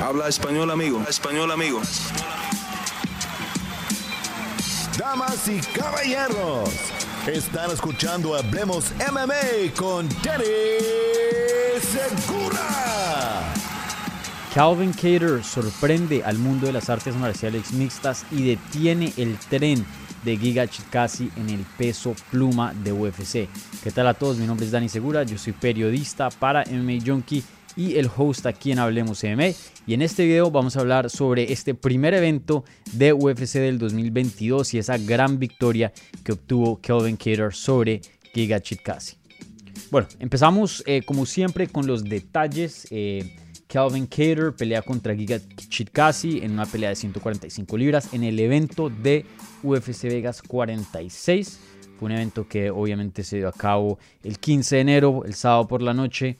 Habla español, amigo. Español, amigo. Damas y caballeros, están escuchando Hablemos MMA con Danny Segura. Calvin Cater sorprende al mundo de las artes marciales mixtas y detiene el tren de Giga Chikasi en el peso pluma de UFC. ¿Qué tal a todos? Mi nombre es Dani Segura, yo soy periodista para MMA Junkie y el host aquí en Hablemos MMA. Y en este video vamos a hablar sobre este primer evento de UFC del 2022 y esa gran victoria que obtuvo Kelvin Cater sobre Giga Chikasi. Bueno, empezamos eh, como siempre con los detalles. Eh, Calvin Cater pelea contra Giga Chikasi en una pelea de 145 libras en el evento de UFC Vegas 46. Fue un evento que obviamente se dio a cabo el 15 de enero, el sábado por la noche,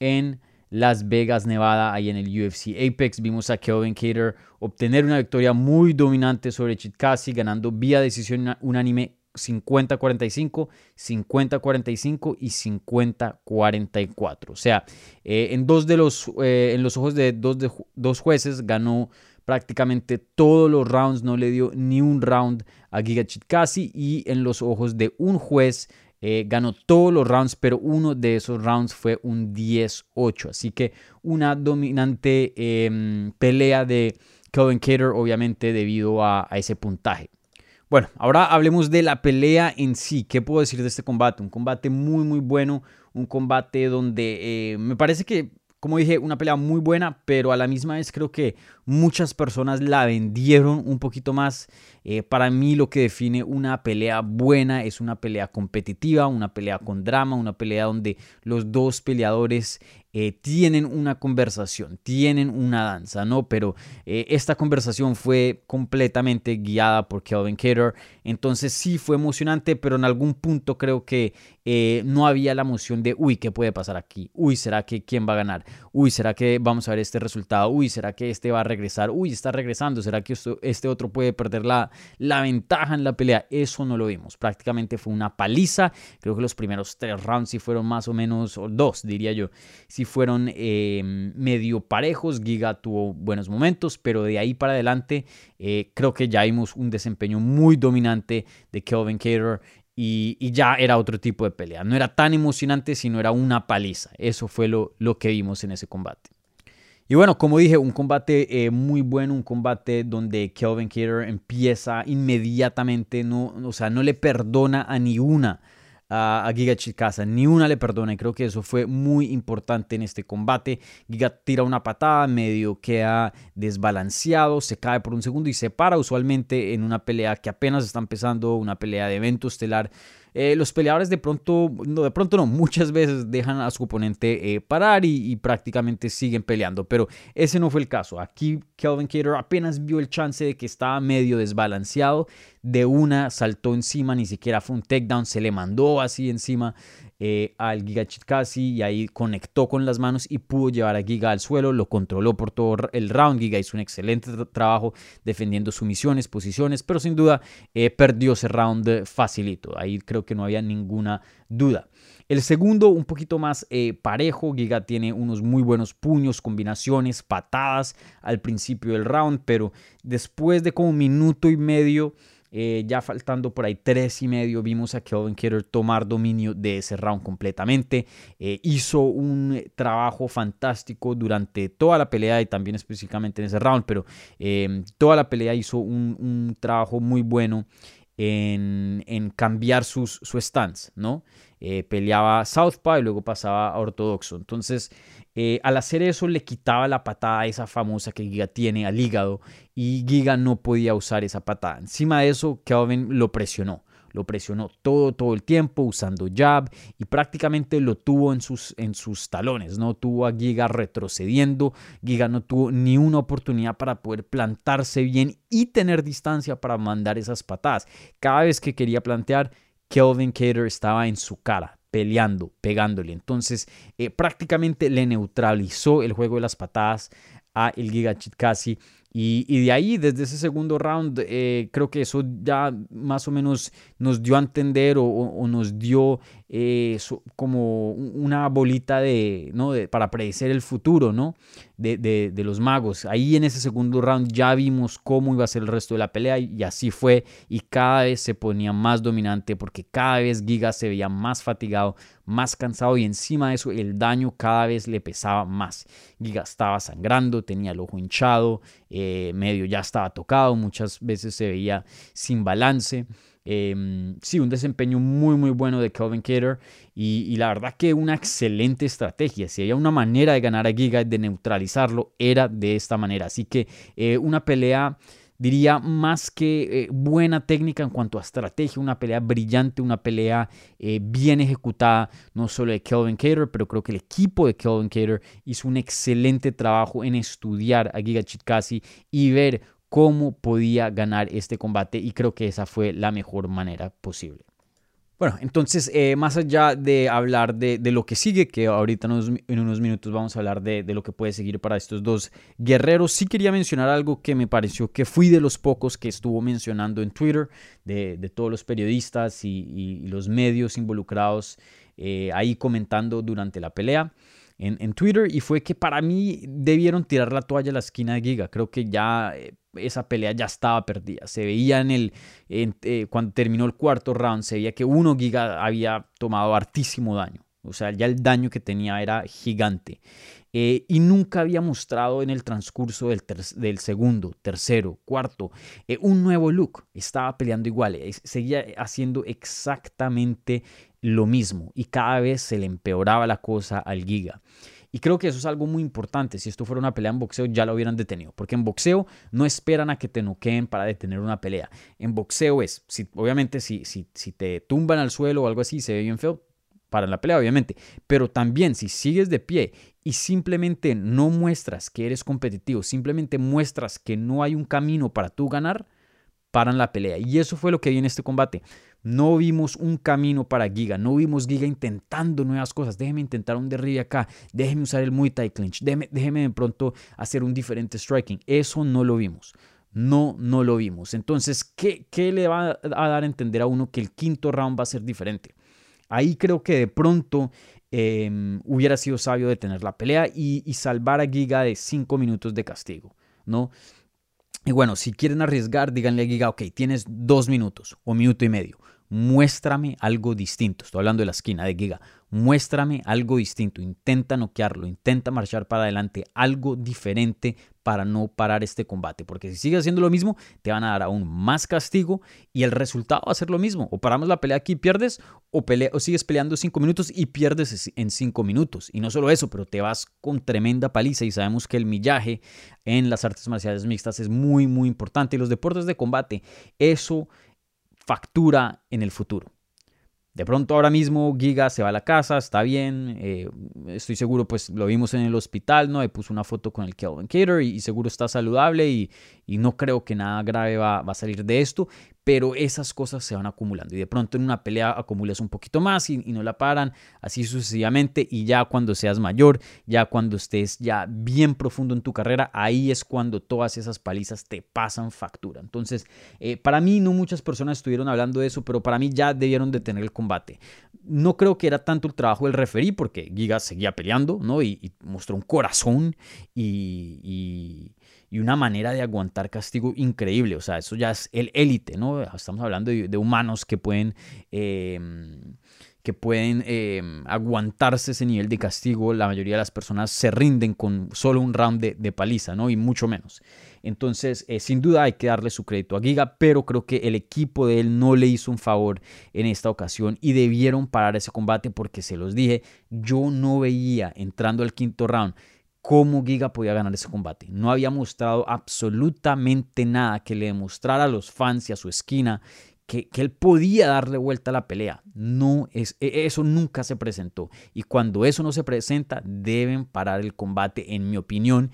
en Las Vegas, Nevada, ahí en el UFC Apex. Vimos a Kelvin Cater obtener una victoria muy dominante sobre Chikasi, ganando vía decisión unánime 50-45, 50-45 y 50-44. O sea, eh, en, dos de los, eh, en los ojos de dos, de dos jueces ganó prácticamente todos los rounds, no le dio ni un round a Giga Chikasi y en los ojos de un juez eh, ganó todos los rounds, pero uno de esos rounds fue un 10-8. Así que una dominante em, pelea de Kelvin Cater, obviamente debido a ese puntaje. Bueno, ahora hablemos de la pelea en sí. ¿Qué puedo decir de este combate? Un combate muy, muy bueno. Un combate donde eh, me parece que, como dije, una pelea muy buena, pero a la misma vez creo que muchas personas la vendieron un poquito más. Eh, para mí lo que define una pelea buena es una pelea competitiva, una pelea con drama, una pelea donde los dos peleadores eh, tienen una conversación, tienen una danza, ¿no? Pero eh, esta conversación fue completamente guiada por Kelvin Cater, entonces sí fue emocionante, pero en algún punto creo que eh, no había la emoción de, uy, ¿qué puede pasar aquí? Uy, ¿será que quién va a ganar? Uy, ¿será que vamos a ver este resultado? Uy, ¿será que este va a regresar? Uy, está regresando, ¿será que este otro puede perder la, la ventaja en la pelea? Eso no lo vimos, prácticamente fue una paliza, creo que los primeros tres rounds sí fueron más o menos, o dos diría yo, si fueron eh, medio parejos. Giga tuvo buenos momentos, pero de ahí para adelante eh, creo que ya vimos un desempeño muy dominante de Kelvin Cater. Y, ya era otro tipo de pelea. No era tan emocionante, sino era una paliza. Eso fue lo, lo que vimos en ese combate. Y bueno, como dije, un combate eh, muy bueno, un combate donde Kelvin Cater empieza inmediatamente, no, o sea, no le perdona a ni una a, Giga Chikasa. Ni una le perdona y creo que eso fue muy importante en este combate. Giga tira una patada, medio queda desbalanceado, se cae por un segundo y se para usualmente en una pelea que apenas está empezando, una pelea de evento estelar eh, los peleadores de pronto, no, de pronto no, muchas veces dejan a su oponente eh, parar y, prácticamente siguen peleando, pero ese no fue el caso. Aquí Kelvin Cater apenas vio el chance de que estaba medio desbalanceado, de una saltó encima, ni siquiera fue un takedown, se le mandó así encima eh, al Giga Chitkasi y ahí conectó con las manos y pudo llevar a Giga al suelo, lo controló por todo el round. Giga hizo un excelente trabajo defendiendo sumisiones, posiciones, pero sin duda eh, perdió ese round facilito. Ahí creo que no había ninguna duda. El segundo, un poquito más eh, parejo. Giga tiene unos muy buenos puños, combinaciones, patadas al principio del round, pero después de como un minuto y medio eh, ya faltando por ahí tres y medio, vimos a Kelvin Cater tomar dominio de ese round completamente. Eh, hizo un trabajo fantástico durante toda la pelea y también específicamente en ese round, pero toda la pelea hizo un, trabajo muy bueno en, cambiar sus, su stance, ¿no? Eh, peleaba Southpaw y luego pasaba a ortodoxo. Entonces, eh, al hacer eso le quitaba la patada esa famosa que Giga tiene al hígado y Giga no podía usar esa patada. Encima de eso, Kelvin lo presionó. Lo presionó todo, todo el tiempo usando jab y prácticamente lo tuvo en sus, en sus talones. No tuvo a Giga retrocediendo. Giga no tuvo ni una oportunidad para poder plantarse bien y tener distancia para mandar esas patadas. Cada vez que quería plantear, Kelvin Cater estaba en su cara peleando, pegándole. Entonces, eh, prácticamente le neutralizó el juego de las patadas a el Giga Chitkasi Y, de ahí, desde ese segundo round, eh, creo que eso ya más o menos nos dio a entender o, nos dio eh, como una bolita de, ¿no? para predecir el futuro ¿no? De, los magos. Ahí en ese segundo round ya vimos cómo iba a ser el resto de la pelea y así fue. Y cada vez se ponía más dominante porque cada vez Giga se veía más fatigado, más cansado y encima de eso el daño cada vez le pesaba más. Giga estaba sangrando, tenía el ojo hinchado, eh, medio ya estaba tocado, muchas veces se veía sin balance. Em, sí, un desempeño muy, muy bueno de Kelvin Cater y, la verdad que una excelente estrategia. Si había una manera de ganar a Giga, de neutralizarlo, era de esta manera. Así que eh, una pelea diría más que eh, buena técnica en cuanto a estrategia, una pelea brillante, una pelea eh, bien ejecutada, no solo de Kelvin Cater, pero creo que el equipo de Kelvin Cater hizo un excelente trabajo en estudiar a Giga Chitkasi y ver cómo podía ganar este combate y creo que esa fue la mejor manera posible. Bueno, entonces, eh, más allá de hablar de, lo que sigue, que ahorita en unos, minutos vamos a hablar de, lo que puede seguir para estos dos guerreros, sí quería mencionar algo que me pareció que fui de los pocos que estuvo mencionando en Twitter, de, todos los periodistas y, los medios involucrados eh, ahí comentando durante la pelea. En, Twitter y fue que para mí debieron tirar la toalla a la esquina de Giga. Creo que ya eh, esa pelea ya estaba perdida. Se veía en el, eh, cuando terminó el cuarto round, se veía que uno Giga había tomado hartísimo daño. O sea, ya el daño que tenía era gigante. Eh, y nunca había mostrado en el transcurso del, del segundo, tercero, cuarto, eh, un nuevo look. Estaba peleando igual, seguía haciendo exactamente lo mismo y cada vez se le empeoraba la cosa al Giga. Y creo que eso es algo muy importante. Si esto fuera una pelea en boxeo, ya lo hubieran detenido. Porque en boxeo no esperan a que te noqueen para detener una pelea. En boxeo es, si, obviamente, si, si, si te tumban al suelo o algo así, se ve bien feo, para la pelea, obviamente. Pero también si sigues de pie y simplemente no muestras que eres competitivo, simplemente muestras que no hay un camino para tú ganar, paran la pelea. Y eso fue lo que vi en este combate. No vimos un camino para Giga, no vimos Giga intentando nuevas cosas. Déjeme intentar un derribe acá, déjeme usar el Muay Thai clinch, déjeme, de pronto hacer un diferente striking. Eso no lo vimos. No, no lo vimos. Entonces, ¿qué, ¿qué, le va a dar a entender a uno que el quinto round va a ser diferente? Ahí creo que de pronto em, hubiera sido sabio detener la pelea y, salvar a Giga de cinco minutos de castigo, ¿no? Y bueno, si quieren arriesgar, díganle a Giga, ok, tienes dos minutos o minuto y medio. Muéstrame algo distinto. Estoy hablando de la esquina de Giga. Muéstrame algo distinto. Intenta noquearlo. Intenta marchar para adelante. Algo diferente para no parar este combate. Porque si sigues haciendo lo mismo, te van a dar aún más castigo y el resultado va a ser lo mismo. O paramos la pelea aquí y pierdes, o, o sigues peleando cinco minutos y pierdes en cinco minutos. Y no solo eso, pero te vas con tremenda paliza. Y sabemos que el millaje en las artes marciales mixtas es muy, muy importante. Y los deportes de combate, eso factura en el futuro. De pronto ahora mismo Giga se va a la casa, está bien, eh, estoy seguro, pues lo vimos en el hospital, ¿no? Y puso una foto con el Kelvin Cater y, seguro está saludable y, no creo que nada grave va, a salir de esto, pero esas cosas se van acumulando y de pronto en una pelea acumulas un poquito más y, no la paran, así sucesivamente y ya cuando seas mayor, ya cuando estés ya bien profundo en tu carrera, ahí es cuando todas esas palizas te pasan factura. Entonces, eh, para mí no muchas personas estuvieron hablando de eso, pero para mí ya debieron detener el combate. No creo que era tanto el trabajo del referí, porque Giga seguía peleando, ¿no? Y, mostró un corazón y y una manera de aguantar castigo increíble. O sea, eso ya es el élite, ¿no? Estamos hablando de, humanos que pueden, em, que pueden em, aguantarse ese nivel de castigo. La mayoría de las personas se rinden con solo un round de, paliza, ¿no? Y mucho menos. Entonces, eh, sin duda hay que darle su crédito a Giga, pero creo que el equipo de él no le hizo un favor en esta ocasión y debieron parar ese combate porque se los dije, yo no veía entrando al quinto round cómo Giga podía ganar ese combate. No había mostrado absolutamente nada que le demostrara a los fans y a su esquina que, él podía darle vuelta a la pelea. No es, e, eso nunca se presentó. Y cuando eso no se presenta, deben parar el combate, en mi opinión.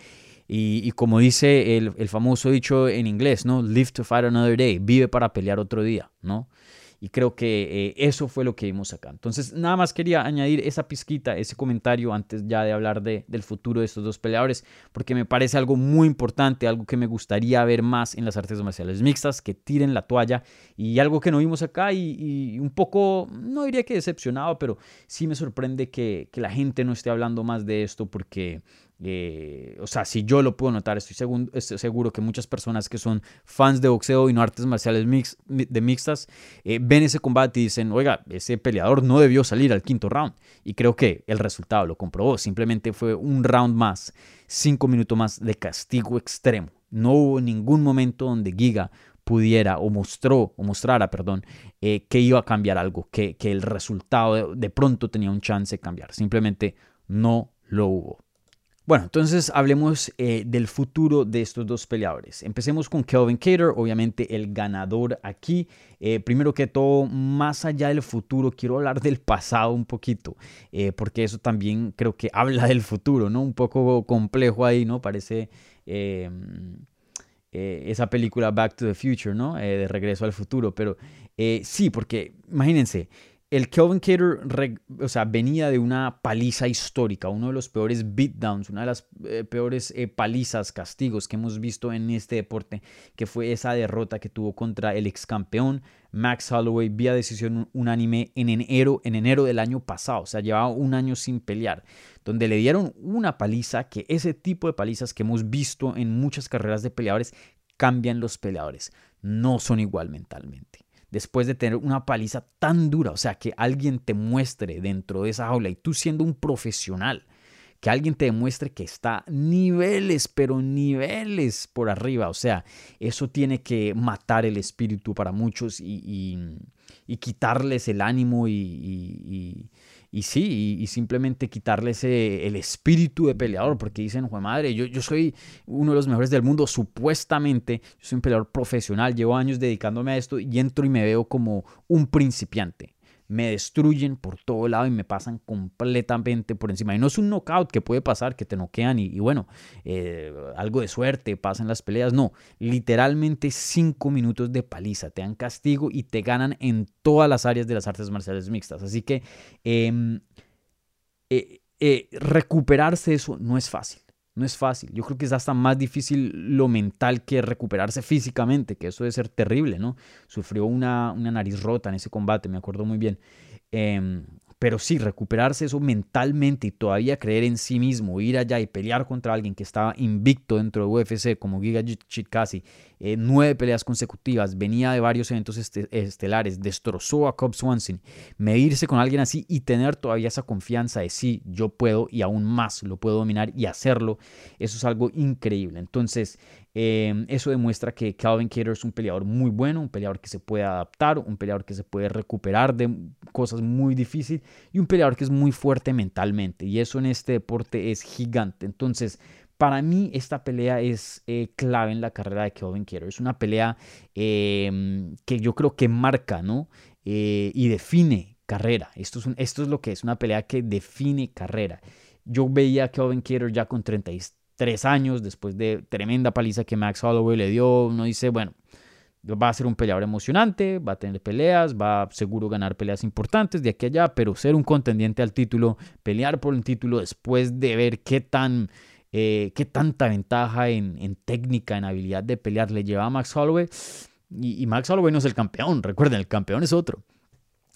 Y, como dice el, el, famoso dicho en inglés, ¿no? Live to fight another day. Vive para pelear otro día, ¿no? Y creo que eh, eso fue lo que vimos acá. Entonces, nada más quería añadir esa pizquita, ese comentario antes ya de hablar de, del futuro de estos dos peleadores, porque me parece algo muy importante, algo que me gustaría ver más en las artes marciales mixtas, que tiren la toalla y algo que no vimos acá y, un poco, no diría que decepcionado, pero sí me sorprende que, que la gente no esté hablando más de esto porque eh, o sea, si yo lo puedo notar, estoy, seguro, que muchas personas que son fans de boxeo y no artes marciales mix, de mixtas eh, ven ese combate y dicen, oiga, ese peleador no debió salir al quinto round. Y creo que el resultado lo comprobó. Simplemente fue un round más, cinco minutos más de castigo extremo. No hubo ningún momento donde Giga pudiera o mostró o mostrara, perdón, eh, que iba a cambiar algo, que, que el resultado de pronto tenía un chance de cambiar. Simplemente no lo hubo. Bueno, entonces hablemos eh, del futuro de estos dos peleadores. Empecemos con Kelvin Cater, obviamente el ganador aquí. Eh, primero que todo, más allá del futuro, quiero hablar del pasado un poquito, eh, porque eso también creo que habla del futuro, ¿no? Un poco complejo ahí, ¿no? Parece esa película Back to the Future, ¿no? de Regreso al Futuro, pero sí, porque imagínense el Kelvin Cater o sea, venía de una paliza histórica, uno de los peores beatdowns, una de las eh, peores eh, palizas, castigos que hemos visto en este deporte, que fue esa derrota que tuvo contra el ex campeón Max Holloway vía decisión unánime en enero, en enero del año pasado, o sea, llevaba un año sin pelear, donde le dieron una paliza que ese tipo de palizas que hemos visto en muchas carreras de peleadores cambian los peleadores, no son igual mentalmente después de tener una paliza tan dura, o sea, que alguien te muestre dentro de esa jaula y tú siendo un profesional, que alguien te demuestre que está niveles, pero niveles por arriba, o sea, eso tiene que matar el espíritu para muchos y, quitarles el ánimo y, y sí, y, simplemente quitarles el espíritu de peleador, porque dicen, Juan madre, yo, yo soy uno de los mejores del mundo, supuestamente, yo soy un peleador profesional, llevo años dedicándome a esto y entro y me veo como un principiante me destruyen por todo lado y me pasan completamente por encima. Y no es un knockout que puede pasar, que te noquean y, bueno, eh, algo de suerte pasa en las peleas. No, literalmente cinco minutos de paliza, te dan castigo y te ganan en todas las áreas de las artes marciales mixtas. Así que em, eh, eh, recuperarse eso no es fácil. No es fácil. Yo creo que es hasta más difícil lo mental que recuperarse físicamente, que eso debe ser terrible, ¿no? Sufrió una, una nariz rota en ese combate, me acuerdo muy bien. Em, pero sí, recuperarse eso mentalmente y todavía creer en sí mismo, ir allá y pelear contra alguien que estaba invicto dentro de UFC como Giga Chitkasi, eh, nueve peleas consecutivas, venía de varios eventos estelares, destrozó a Cobb Swanson, medirse con alguien así y tener todavía esa confianza de sí, yo puedo y aún más lo puedo dominar y hacerlo, eso es algo increíble. Entonces, Em, eso demuestra que Calvin Cater es un peleador muy bueno, un peleador que se puede adaptar, un peleador que se puede recuperar de cosas muy difíciles y un peleador que es muy fuerte mentalmente. Y eso en este deporte es gigante. Entonces, para mí esta pelea es eh, clave en la carrera de Calvin Cater. Es una pelea em, que yo creo que marca, ¿no? Eh, y define carrera. Esto es, lo que es, una pelea que define carrera. Yo veía a Calvin Cater ya con 36 tres años, después de tremenda paliza que Max Holloway le dio, uno dice, bueno, va a ser un peleador emocionante, va a tener peleas, va a seguro ganar peleas importantes de aquí a allá, pero ser un contendiente al título, pelear por un título después de ver qué tan... Eh, qué tanta ventaja en, técnica, en habilidad de pelear le lleva a Max Holloway. Y, y, Max Holloway no es el campeón, recuerden, el campeón es otro.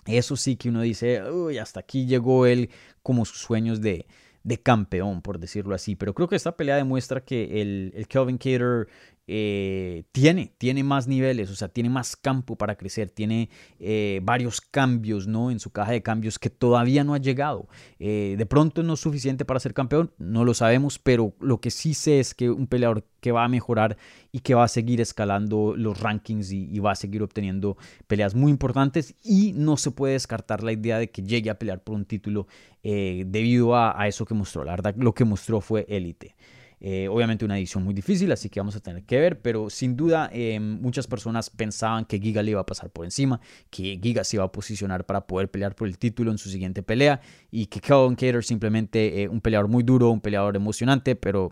Eso sí que uno dice, uy, hasta aquí llegó él como sus sueños de, de campeón, por decirlo así. Pero creo que esta pelea demuestra que el, el Kelvin Cater eh, tiene, tiene más niveles, o sea, tiene más campo para crecer, tiene eh, varios cambios ¿no? en su caja de cambios que todavía no ha llegado. Eh, de pronto no es suficiente para ser campeón, no lo sabemos, pero lo que sí sé es que un peleador que va a mejorar y que va a seguir escalando los rankings y, va a seguir obteniendo peleas muy importantes y no se puede descartar la idea de que llegue a pelear por un título debido a, a, eso que mostró. La verdad, lo que mostró fue élite. Eh, obviamente una edición muy difícil, así que vamos a tener que ver, pero sin duda eh, muchas personas pensaban que Giga le iba a pasar por encima, que Giga se iba a posicionar para poder pelear por el título en su siguiente pelea y que Calvin Cater simplemente eh, un peleador muy duro, un peleador emocionante, pero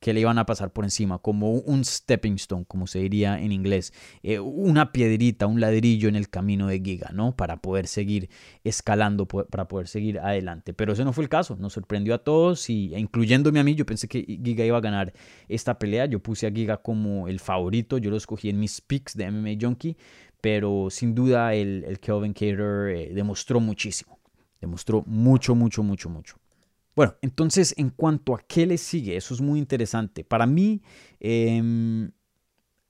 que le iban a pasar por encima, como un stepping stone, como se diría en inglés, eh, una piedrita, un ladrillo en el camino de Giga, ¿no? Para poder seguir escalando, para poder seguir adelante. Pero ese no fue el caso, nos sorprendió a todos, y, e incluyéndome a mí, yo pensé que Giga iba a ganar esta pelea, yo puse a Giga como el favorito, yo lo escogí en mis picks de MMA Junkie, pero sin duda el, el Kelvin Cater eh, demostró muchísimo, demostró mucho, mucho, mucho, mucho. Bueno, entonces en cuanto a qué le sigue, eso es muy interesante. Para mí, em,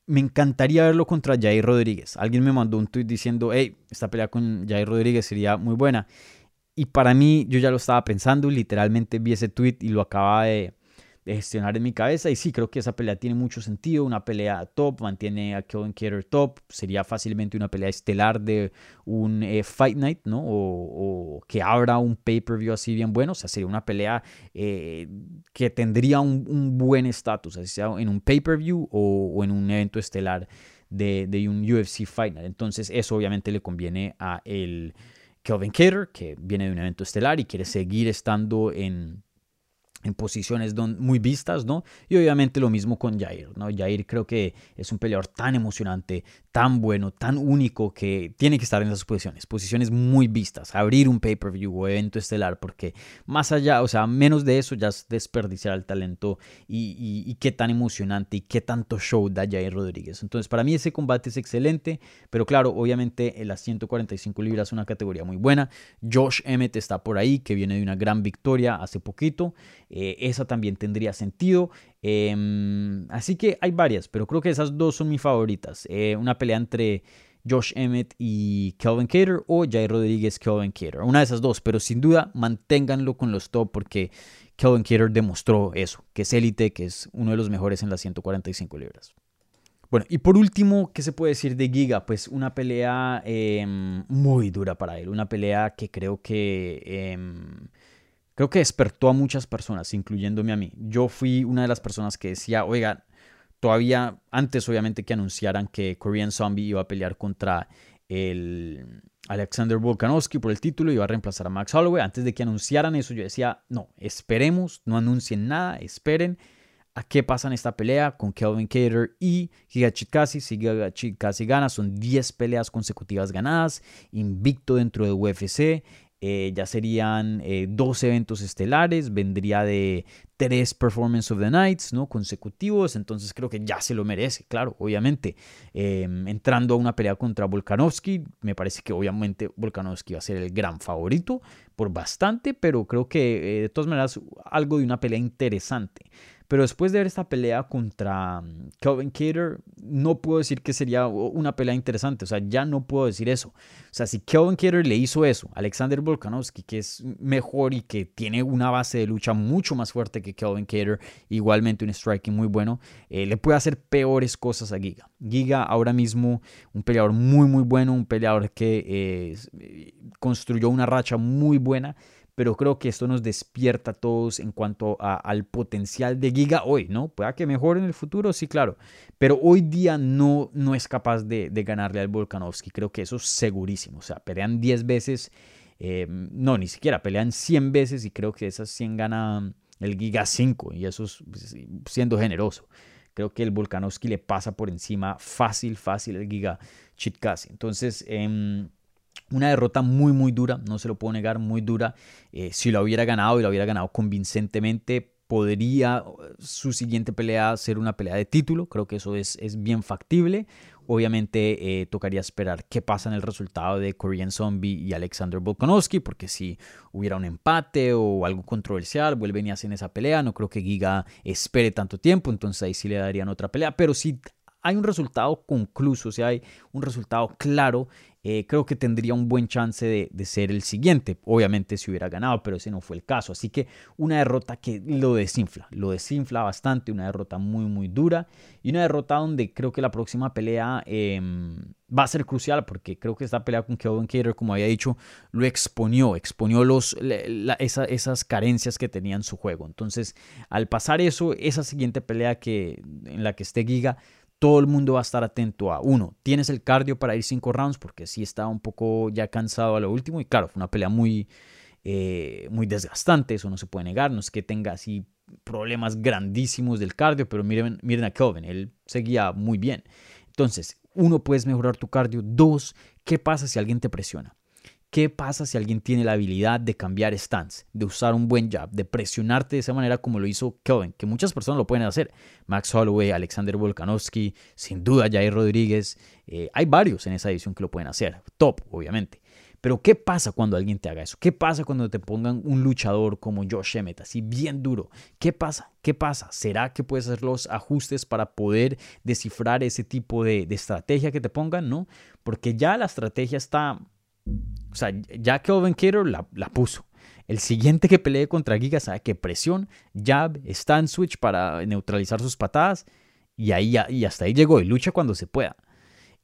me encantaría verlo contra Jair Rodríguez. Alguien me mandó un tweet diciendo, hey, esta pelea con Jair Rodríguez sería muy buena. Y para mí, yo ya lo estaba pensando, literalmente vi ese tweet y lo acaba de, de gestionar en mi cabeza. Y sí, creo que esa pelea tiene mucho sentido. Una pelea top, mantiene a Kevin Cater top. Sería fácilmente una pelea estelar de un eh, Fight Night, ¿no? O, que abra un pay-per-view así bien bueno. O sea, sería una pelea eh, que tendría un, buen estatus, así sea en un pay-per-view o, en un evento estelar de, un UFC Fight Night. Entonces, eso obviamente le conviene a el. Kelvin Cater, que viene de un evento estelar y quiere seguir estando en, en posiciones muy vistas, ¿no? Y obviamente lo mismo con Jair, ¿no? Jair creo que es un peleador tan emocionante, tan bueno, tan único que tiene que estar en esas posiciones, posiciones muy vistas, abrir un pay-per-view o evento estelar, porque más allá, o sea, menos de eso ya es desperdiciar el talento y, qué tan emocionante y qué tanto show da Jair Rodríguez. Entonces, para mí ese combate es excelente, pero claro, obviamente en las 145 libras es una categoría muy buena. Josh Emmett está por ahí, que viene de una gran victoria hace poquito. Eh, esa también tendría sentido. Em, así que hay varias, pero creo que esas dos son mis favoritas. Eh, una pelea entre Josh Emmett y Kelvin Cater o Jair Rodríguez Kelvin Cater. Una de esas dos, pero sin duda manténganlo con los top porque Kelvin Cater demostró eso, que es élite, que es uno de los mejores en las 145 libras. Bueno, y por último, ¿qué se puede decir de Giga? Pues una pelea em, muy dura para él, una pelea que creo que em, creo que despertó a muchas personas, incluyéndome a mí. Yo fui una de las personas que decía, oiga, todavía antes obviamente que anunciaran que Korean Zombie iba a pelear contra el Alexander Volkanovski por el título, iba a reemplazar a Max Holloway. Antes de que anunciaran eso, yo decía, no, esperemos, no anuncien nada, esperen a qué pasa en esta pelea con Kelvin Cater y Giga Chikasi. Si Giga Chikasi gana, son 10 peleas consecutivas ganadas, invicto dentro de UFC. Eh, ya serían eh, dos eventos estelares, vendría de tres Performance of the Nights ¿no? consecutivos, entonces creo que ya se lo merece, claro, obviamente. Em, entrando a una pelea contra Volkanovski, me parece que obviamente Volkanovski va a ser el gran favorito por bastante, pero creo que eh, de todas maneras algo de una pelea interesante. Pero después de ver esta pelea contra mm, Kelvin Cater, no puedo decir que sería una pelea interesante. O sea, ya no puedo decir eso. O sea, si Kelvin Cater le hizo eso, Alexander Volkanovski, que es mejor y que tiene una base de lucha mucho más fuerte que Kelvin Cater, igualmente un striking muy bueno, eh, le puede hacer peores cosas a Giga. Giga ahora mismo, un peleador muy, muy bueno, un peleador que eh, construyó una racha muy buena pero creo que esto nos despierta a todos en cuanto al potencial de Giga hoy, ¿no? Pueda que mejore en el futuro, sí, claro, pero hoy día no, no es capaz de, ganarle al Volkanovski, creo que eso es segurísimo, o sea, pelean 10 veces, eh, no, ni siquiera, pelean 100 veces y creo que esas 100 gana el Giga 5 y eso es pues, siendo generoso. Creo que el Volkanovski le pasa por encima fácil, fácil el Giga Chitkasi. Entonces, eh, una derrota muy, muy dura, no se lo puedo negar, muy dura. Eh, si lo hubiera ganado y lo hubiera ganado convincentemente, podría su siguiente pelea ser una pelea de título. Creo que eso es, es bien factible. Obviamente eh, tocaría esperar qué pasa en el resultado de Korean Zombie y Alexander Volkanovski, porque si hubiera un empate o algo controversial, vuelven y hacen esa pelea. No creo que Giga espere tanto tiempo, entonces ahí sí le darían otra pelea. Pero si hay un resultado concluso, si hay un resultado claro, eh, creo que tendría un buen chance de, ser el siguiente. Obviamente si hubiera ganado, pero ese no fue el caso. Así que una derrota que lo desinfla, lo desinfla bastante, una derrota muy, muy dura y una derrota donde creo que la próxima pelea em, va a ser crucial porque creo que esta pelea con Kevin Cater, como había dicho, lo exponió, exponió los, esas carencias que tenía en su juego. Entonces, al pasar eso, esa siguiente pelea que, en la que esté Giga, todo el mundo va a estar atento a, uno, tienes el cardio para ir cinco rounds, porque sí estaba un poco ya cansado a lo último, y claro, fue una pelea muy, eh, muy desgastante, eso no se puede negar, no es que tenga así problemas grandísimos del cardio, pero miren, miren a Kelvin, él seguía muy bien. Entonces, uno, puedes mejorar tu cardio. Dos, ¿qué pasa si alguien te presiona? ¿Qué pasa si alguien tiene la habilidad de cambiar stance, de usar un buen jab, de presionarte de esa manera como lo hizo Kelvin? Que muchas personas lo pueden hacer. Max Holloway, Alexander Volkanovski, sin duda Jair Rodríguez. Eh, hay varios en esa edición que lo pueden hacer. Top, obviamente. Pero ¿qué pasa cuando alguien te haga eso? ¿Qué pasa cuando te pongan un luchador como Josh Emmett, así bien duro? ¿Qué pasa? ¿Qué pasa? ¿Será que puedes hacer los ajustes para poder descifrar ese tipo de, estrategia que te pongan? No, porque ya la estrategia está... O sea, ya Kelvin Cater la, puso. El siguiente que pelee contra Giga sabe que presión, jab, stand switch para neutralizar sus patadas y ahí y hasta ahí llegó y lucha cuando se pueda.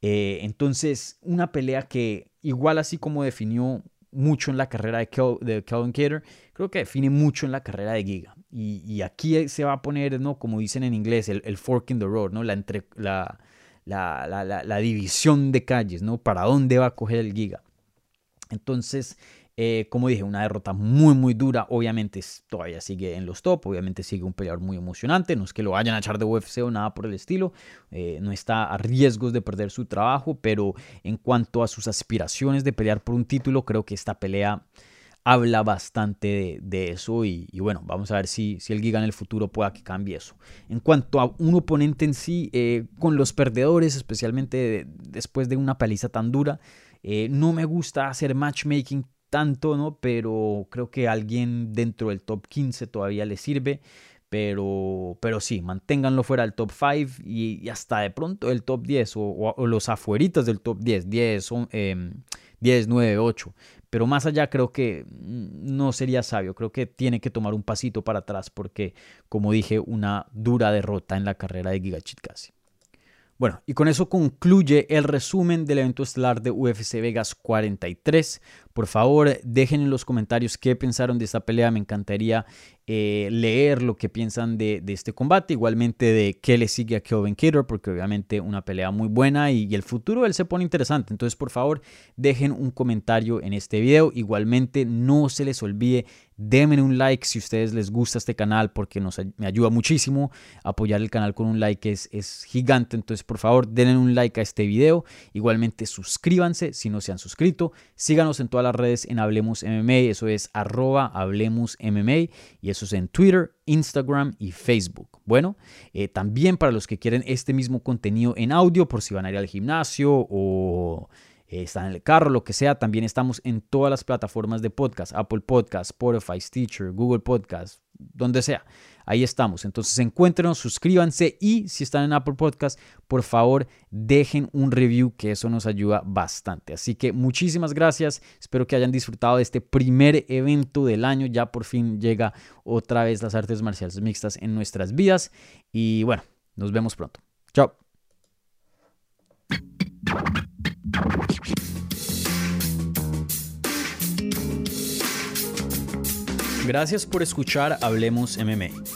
Eh, entonces, una pelea que igual así como definió mucho en la carrera de, Calvin Cater, creo que define mucho en la carrera de Giga. Y, aquí se va a poner, ¿no? como dicen en inglés, el, fork in the road, ¿no? la, entre, la, la, la, la, división de calles, ¿no? para dónde va a coger el Giga. Entonces, eh, como dije, una derrota muy, muy dura. Obviamente todavía sigue en los top. Obviamente sigue un peleador muy emocionante. No es que lo vayan a echar de UFC o nada por el estilo. Eh, no está a riesgos de perder su trabajo. Pero en cuanto a sus aspiraciones de pelear por un título, creo que esta pelea habla bastante de, eso. Y, bueno, vamos a ver si, si el Giga en el futuro pueda que cambie eso. En cuanto a un oponente en sí, eh, con los perdedores, especialmente después de una paliza tan dura. No me gusta hacer matchmaking tanto, ¿no? Pero creo que alguien dentro del top 15 todavía le sirve. Pero, pero sí, manténganlo fuera del top 5 y, hasta de pronto el top 10 o, los afueritas del top 10, 10, 10, 9, 8. Pero más allá creo que no sería sabio, creo que tiene que tomar un pasito para atrás porque, como dije, una dura derrota en la carrera de Giga casi. Bueno, y con eso concluye el resumen del evento estelar de UFC Vegas 43. Por favor, dejen en los comentarios qué pensaron de esta pelea. Me encantaría eh, leer lo que piensan de, este combate. Igualmente de qué le sigue a Kelvin Kidder, porque obviamente una pelea muy buena y, el futuro él se pone interesante. Entonces, por favor, dejen un comentario en este video. Igualmente, no se les olvide Denme un like si ustedes les gusta este canal porque nos, me ayuda muchísimo. Apoyar el canal con un like es, es gigante. Entonces, por favor, denle un like a este video. Igualmente, suscríbanse si no se han suscrito. Síganos en todas las redes en Hablemos MMA. Eso es arroba Hablemos MMA. Y eso es en Twitter, Instagram y Facebook. Bueno, eh, también para los que quieren este mismo contenido en audio, por si van a ir al gimnasio o eh, están en el carro, lo que sea, también estamos en todas las plataformas de podcast, Apple Podcast, Spotify, Stitcher, Google Podcast, donde sea. Ahí estamos. Entonces encuéntrenos, suscríbanse y si están en Apple Podcast, por favor dejen un review que eso nos ayuda bastante. Así que muchísimas gracias. Espero que hayan disfrutado de este primer evento del año. Ya por fin llega otra vez las artes marciales mixtas en nuestras vidas. Y bueno, nos vemos pronto. Chao. Gracias por escuchar Hablemos MMA.